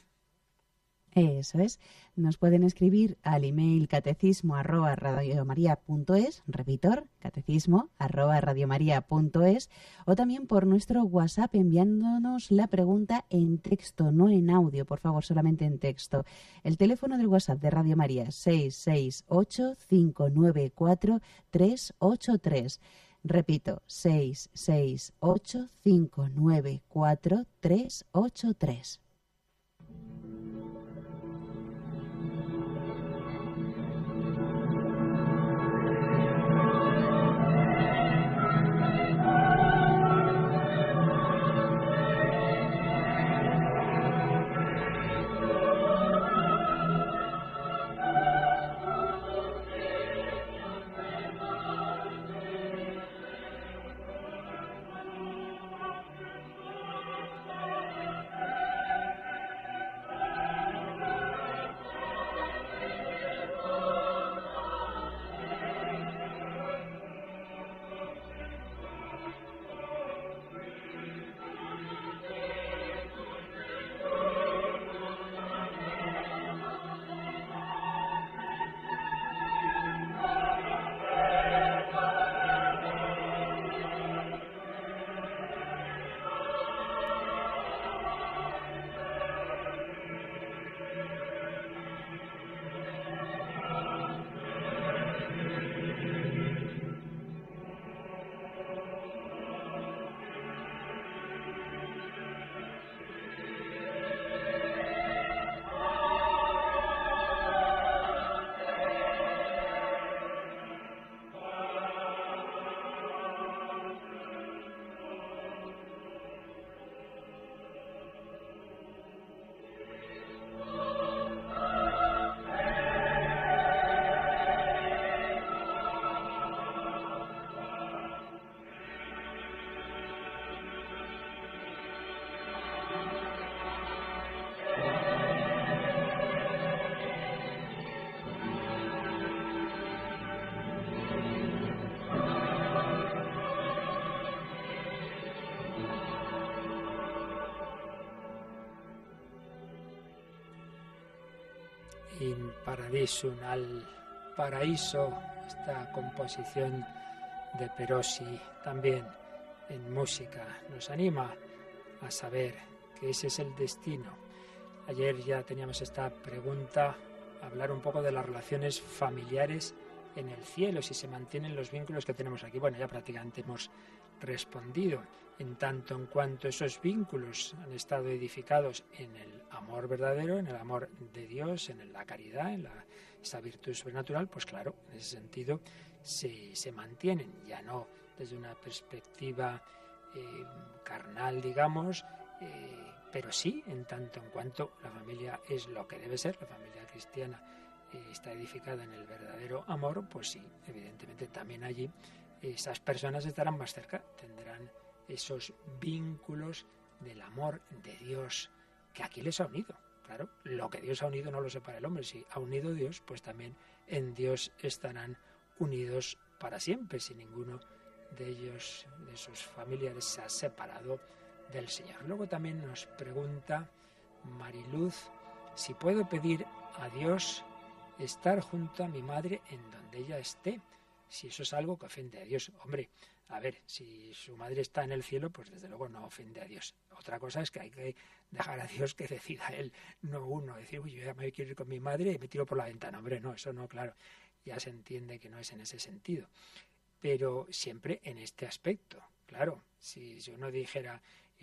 Eso es. Nos pueden escribir al email catecismo arroba radiomaria.es, repitor, catecismo arroba radiomaria.es, o también por nuestro WhatsApp enviándonos la pregunta en texto, no en audio, por favor, solamente en texto. El teléfono del WhatsApp de Radio María 668-594-383. Repito, 668-594-383.
In Paradisum, al paraíso, esta composición de Perosi también en música nos anima a saber que ese es el destino. Ayer ya teníamos esta pregunta, hablar un poco de las relaciones familiares en el cielo, si se mantienen los vínculos que tenemos aquí. Bueno, ya prácticamente hemos respondido en tanto en cuanto esos vínculos han estado edificados en el amor verdadero, en el amor de Dios, en la caridad, en la, esa virtud sobrenatural, pues claro, en ese sentido se, mantienen, ya no desde una perspectiva eh, carnal, digamos, eh, pero sí en tanto en cuanto la familia es lo que debe ser, la familia cristiana eh, está edificada en el verdadero amor, pues sí, evidentemente también allí esas personas estarán más cerca, tendrán esos vínculos del amor de Dios que aquí les ha unido. Claro, lo que Dios ha unido no lo separa el hombre. Si ha unido Dios, pues también en Dios estarán unidos para siempre, si ninguno de ellos, de sus familiares, se ha separado del Señor. Luego también nos pregunta Mariluz si puedo pedir a Dios estar junto a mi madre en donde ella esté si eso es algo que ofende a Dios. Hombre, a ver, si su madre está en el cielo, pues desde luego no ofende a Dios. Otra cosa es que hay que dejar a Dios que decida él, no uno. Decir, uy, yo ya me quiero ir con mi madre y me tiro por la ventana. Hombre, no, eso no, claro. Ya se entiende que no es en ese sentido. Pero siempre en este aspecto. Claro, si, uno dijera,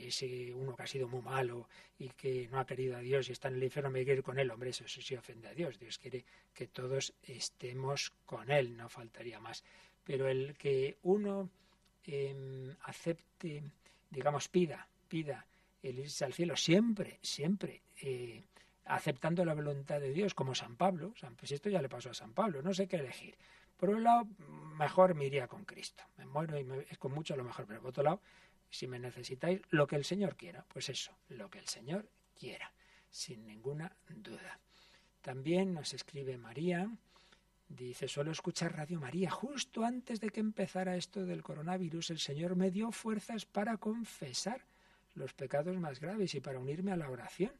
ese uno que ha sido muy malo y que no ha querido a Dios y está en el infierno, me quiere ir con él. Hombre, eso, sí ofende a Dios. Dios quiere que todos estemos con él, no faltaría más. Pero el que uno em, acepte, digamos, pida, pida el irse al cielo, siempre, siempre. Eh, aceptando la voluntad de Dios, como San Pablo. Pues esto ya le pasó a San Pablo, no sé qué elegir. Por un lado, mejor me iría con Cristo. Me muero y es con mucho lo mejor, pero por otro lado, si me necesitáis, lo que el Señor quiera. Pues eso, lo que el Señor quiera, sin ninguna duda. También nos escribe María, dice, suelo escuchar Radio María. Justo antes de que empezara esto del coronavirus, el Señor me dio fuerzas para confesar los pecados más graves y para unirme a la oración,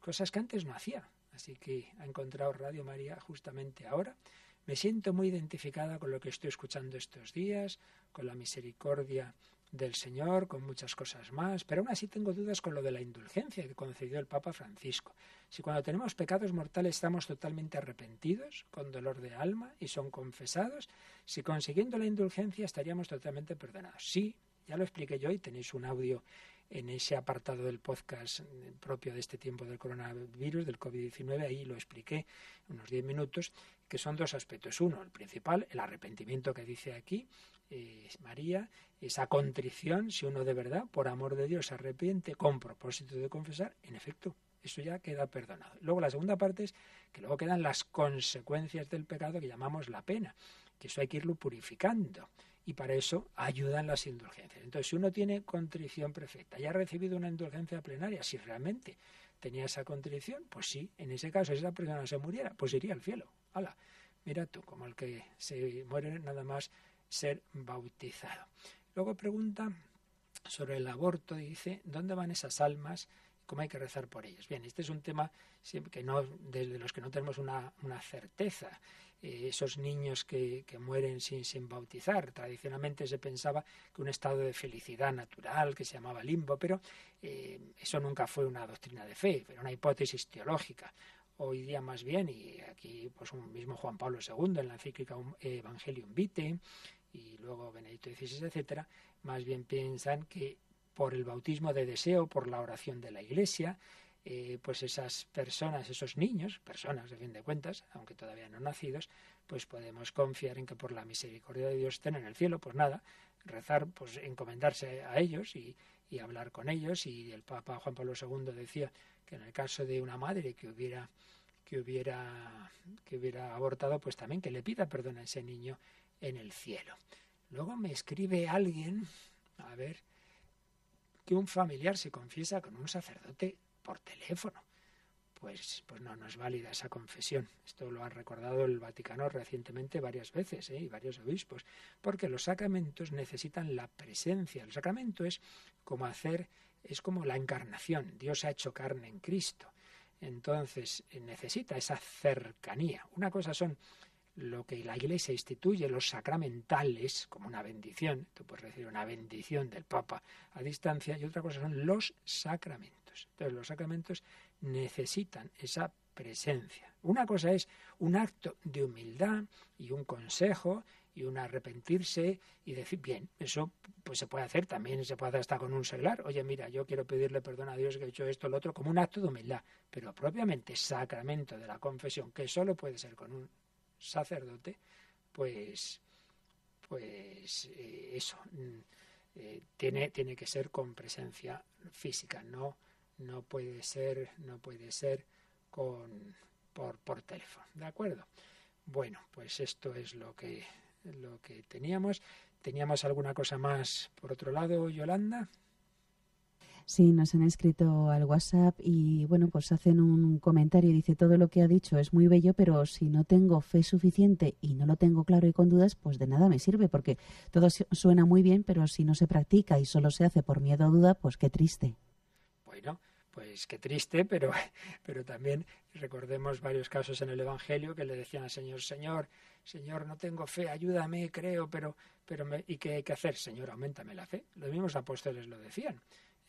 cosas que antes no hacía. Así que ha encontrado Radio María justamente ahora. Me siento muy identificada con lo que estoy escuchando estos días, con la misericordia del Señor, con muchas cosas más, pero aún así tengo dudas con lo de la indulgencia que concedió el Papa Francisco. Si cuando tenemos pecados mortales estamos totalmente arrepentidos, con dolor de alma, y son confesados, si consiguiendo la indulgencia estaríamos totalmente perdonados. Sí, ya lo expliqué yo y tenéis un audio en ese apartado del podcast propio de este tiempo del coronavirus, del COVID-19, ahí lo expliqué unos 10 minutos, que son dos aspectos. Uno, el principal, el arrepentimiento que dice aquí eh, María, esa contrición, si uno de verdad, por amor de Dios, se arrepiente con propósito de confesar, en efecto, eso ya queda perdonado. Luego la segunda parte es que luego quedan las consecuencias del pecado que llamamos la pena, que eso hay que irlo purificando y para eso ayudan las indulgencias. Entonces, si uno tiene contrición perfecta y ha recibido una indulgencia plenaria, si realmente tenía esa contrición, pues sí, en ese caso, si esa persona se muriera, pues iría al cielo. Hala, mira tú, como el que se muere nada más ser bautizado. Luego pregunta sobre el aborto y dice, ¿dónde van esas almas? ¿Cómo hay que rezar por ellas? Bien, este es un tema que no, desde los que no tenemos una, una certeza. Eh, esos niños que, que mueren sin, sin, bautizar. Tradicionalmente se pensaba que un estado de felicidad natural que se llamaba limbo, pero eh, eso nunca fue una doctrina de fe, pero una hipótesis teológica. Hoy día más bien, y aquí pues un mismo Juan Pablo II en la encíclica Evangelium Vitae y luego Benedicto XVI, etcétera, más bien piensan que por el bautismo de deseo, por la oración de la Iglesia, eh, pues esas personas, esos niños, personas de fin de cuentas, aunque todavía no nacidos, pues podemos confiar en que por la misericordia de Dios estén en el cielo, pues nada, rezar, pues encomendarse a ellos y, y hablar con ellos. Y el Papa Juan Pablo II decía que en el caso de una madre que hubiera que hubiera que hubiera abortado, pues también que le pida perdón a ese niño en el cielo. Luego me escribe alguien, a ver, que un familiar se confiesa con un sacerdote por teléfono. Pues, pues no, no es válida esa confesión. Esto lo ha recordado el Vaticano recientemente varias veces ¿eh? y varios obispos, porque los sacramentos necesitan la presencia. El sacramento es como hacer, es como la encarnación. Dios ha hecho carne en Cristo. Entonces necesita esa cercanía. Una cosa son lo que la Iglesia instituye, los sacramentales, como una bendición, tú puedes recibir una bendición del Papa a distancia, y otra cosa son los sacramentos. Entonces los sacramentos necesitan esa presencia. Una cosa es un acto de humildad y un consejo y un arrepentirse y decir, bien, eso pues se puede hacer, también se puede hacer hasta con un seglar. Oye, mira, yo quiero pedirle perdón a Dios que he hecho esto, lo otro, como un acto de humildad. Pero propiamente sacramento de la confesión, que solo puede ser con un sacerdote, pues, pues eh, eso, mm, eh, tiene, tiene que ser con presencia física, no, no puede ser, no puede ser con, por, por teléfono, ¿de acuerdo? Bueno, pues esto es lo que lo que teníamos. ¿Teníamos alguna cosa más por otro lado, Yolanda?
Sí, nos han escrito al WhatsApp y bueno, pues hacen un comentario dice todo lo que ha dicho es muy bello, pero si no tengo fe suficiente y no lo tengo claro y con dudas, pues de nada me sirve, porque todo suena muy bien, pero si no se practica y solo se hace por miedo o duda, pues qué triste.
Bueno, pues qué triste, pero, pero también recordemos varios casos en el Evangelio que le decían al Señor, Señor, Señor, no tengo fe, ayúdame, creo, pero, pero me, ¿y qué hay que hacer? Señor, aumentame la fe. Los mismos apóstoles lo decían.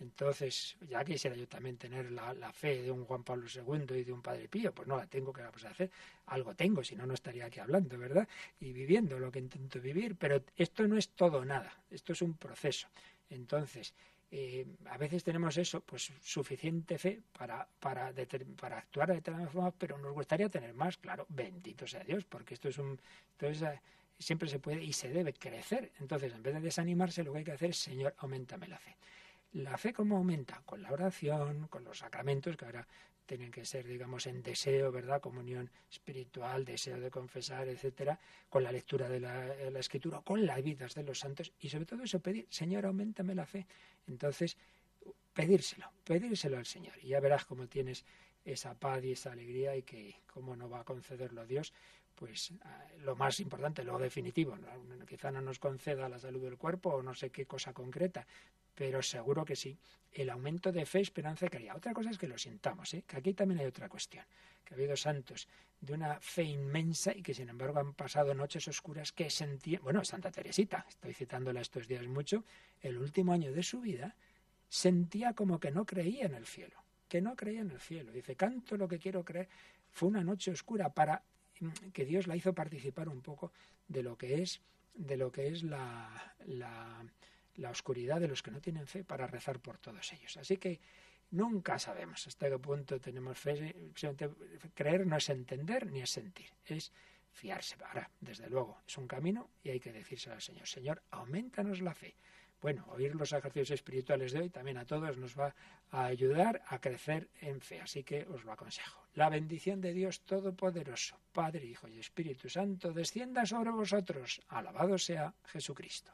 Entonces, ya quisiera yo también tener la, fe de un Juan Pablo II y de un Padre Pío, pues no la tengo, que vamos a hacer? Algo tengo, si no, no estaría aquí hablando, ¿verdad? Y viviendo lo que intento vivir, pero esto no es todo nada, esto es un proceso. Entonces, eh, a veces tenemos eso, pues suficiente fe para, para, para actuar de determinada forma, pero nos gustaría tener más, claro, bendito sea Dios, porque esto es un... Entonces, eh, siempre se puede y se debe crecer. Entonces, en vez de desanimarse, lo que hay que hacer es, Señor, aumentame la fe. La fe cómo aumenta? Con la oración, con los sacramentos, que ahora tienen que ser, digamos, en deseo, ¿verdad? Comunión espiritual, deseo de confesar, etcétera, con la lectura de la, la, escritura, con las vidas de los santos y sobre todo eso pedir, Señor, aumentame la fe. Entonces, pedírselo, pedírselo al Señor y ya verás cómo tienes esa paz y esa alegría y que cómo no va a concederlo Dios, pues ah, lo más importante, lo definitivo, quizá no nos conceda la salud del cuerpo o no sé qué cosa concreta, pero seguro que sí, el aumento de fe, esperanza y caridad. Otra cosa es que lo sintamos, ¿eh? que aquí también hay otra cuestión, que ha habido santos de una fe inmensa y que sin embargo han pasado noches oscuras que sentían, bueno, Santa Teresita, estoy citándola estos días mucho, el último año de su vida sentía como que no creía en el cielo, que no creía en el cielo. Dice, canto lo que quiero creer, fue una noche oscura para mm, que Dios la hizo participar un poco de lo que es de lo que es la, la la oscuridad de los que no tienen fe para rezar por todos ellos. Así que nunca sabemos hasta qué punto tenemos fe. Creer no es entender ni es sentir, es fiarse. Ahora, desde luego, es un camino y hay que decírselo al Señor. Señor, aumentanos la fe. Bueno, oír los ejercicios espirituales de hoy también a todos nos va a ayudar a crecer en fe, así que os lo aconsejo. La bendición de Dios Todopoderoso, Padre, Hijo y Espíritu Santo, descienda sobre vosotros. Alabado sea Jesucristo.